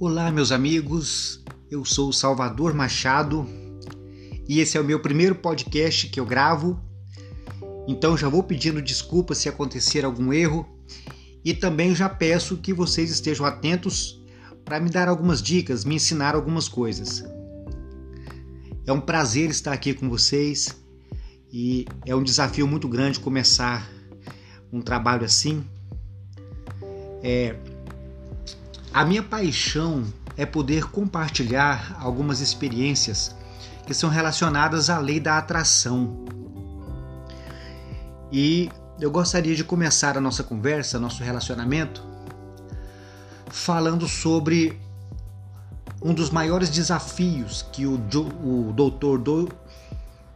Olá, meus amigos. Eu sou Salvador Machado e esse é o meu primeiro podcast que eu gravo. Então já vou pedindo desculpas se acontecer algum erro e também já peço que vocês estejam atentos para me dar algumas dicas, me ensinar algumas coisas. É um prazer estar aqui com vocês e é um desafio muito grande começar um trabalho assim. É, a minha paixão é poder compartilhar algumas experiências que são relacionadas à lei da atração. E eu gostaria de começar a nossa conversa, nosso relacionamento, falando sobre um dos maiores desafios que o, jo, o doutor do,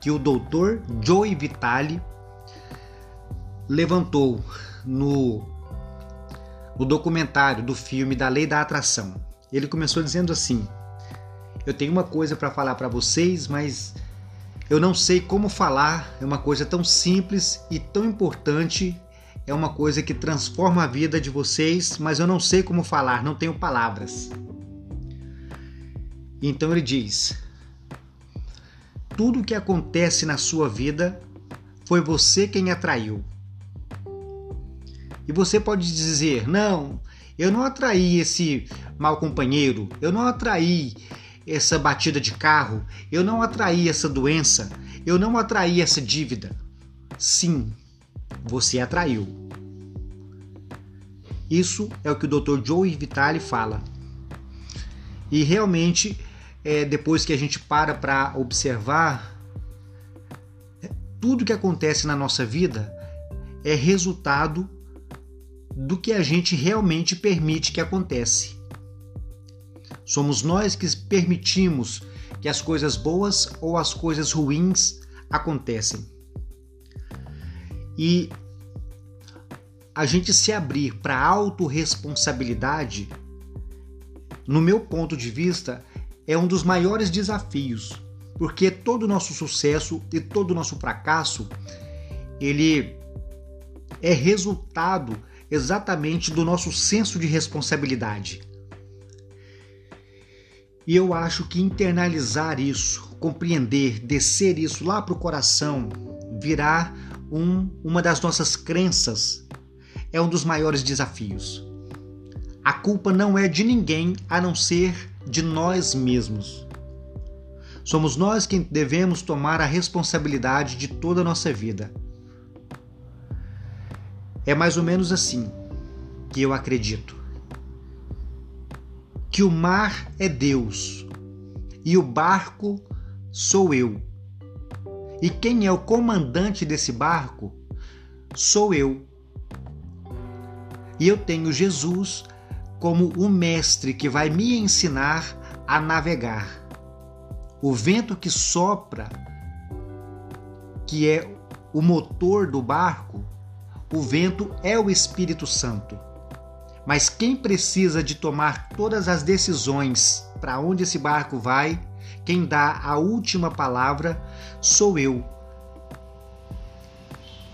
que o doutor Joey Vitale levantou no no documentário do filme da Lei da Atração. Ele começou dizendo assim: Eu tenho uma coisa para falar para vocês, mas eu não sei como falar. É uma coisa tão simples e tão importante. É uma coisa que transforma a vida de vocês, mas eu não sei como falar, não tenho palavras. Então ele diz: Tudo o que acontece na sua vida foi você quem atraiu. E você pode dizer: não, eu não atraí esse mau companheiro, eu não atraí essa batida de carro, eu não atraí essa doença, eu não atraí essa dívida. Sim, você atraiu. Isso é o que o Dr. Joe Vitale fala. E realmente, é, depois que a gente para para observar, tudo que acontece na nossa vida é resultado do que a gente realmente permite que acontece. Somos nós que permitimos que as coisas boas ou as coisas ruins acontecem. E a gente se abrir para autorresponsabilidade, no meu ponto de vista, é um dos maiores desafios, porque todo o nosso sucesso e todo o nosso fracasso, ele é resultado exatamente do nosso senso de responsabilidade. E eu acho que internalizar isso, compreender, descer isso lá para o coração, virar um, uma das nossas crenças, é um dos maiores desafios. A culpa não é de ninguém a não ser de nós mesmos. Somos nós quem devemos tomar a responsabilidade de toda a nossa vida. É mais ou menos assim que eu acredito. Que o mar é Deus e o barco sou eu. E quem é o comandante desse barco sou eu. E eu tenho Jesus como o mestre que vai me ensinar a navegar. O vento que sopra, que é o motor do barco, o vento é o Espírito Santo. Mas quem precisa de tomar todas as decisões para onde esse barco vai, quem dá a última palavra, sou eu.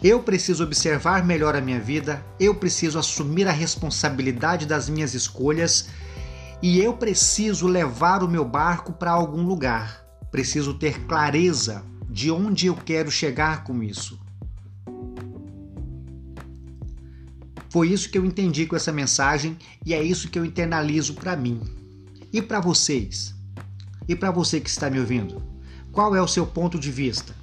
Eu preciso observar melhor a minha vida, eu preciso assumir a responsabilidade das minhas escolhas e eu preciso levar o meu barco para algum lugar. Preciso ter clareza de onde eu quero chegar com isso. Foi isso que eu entendi com essa mensagem e é isso que eu internalizo para mim. E para vocês? E para você que está me ouvindo? Qual é o seu ponto de vista?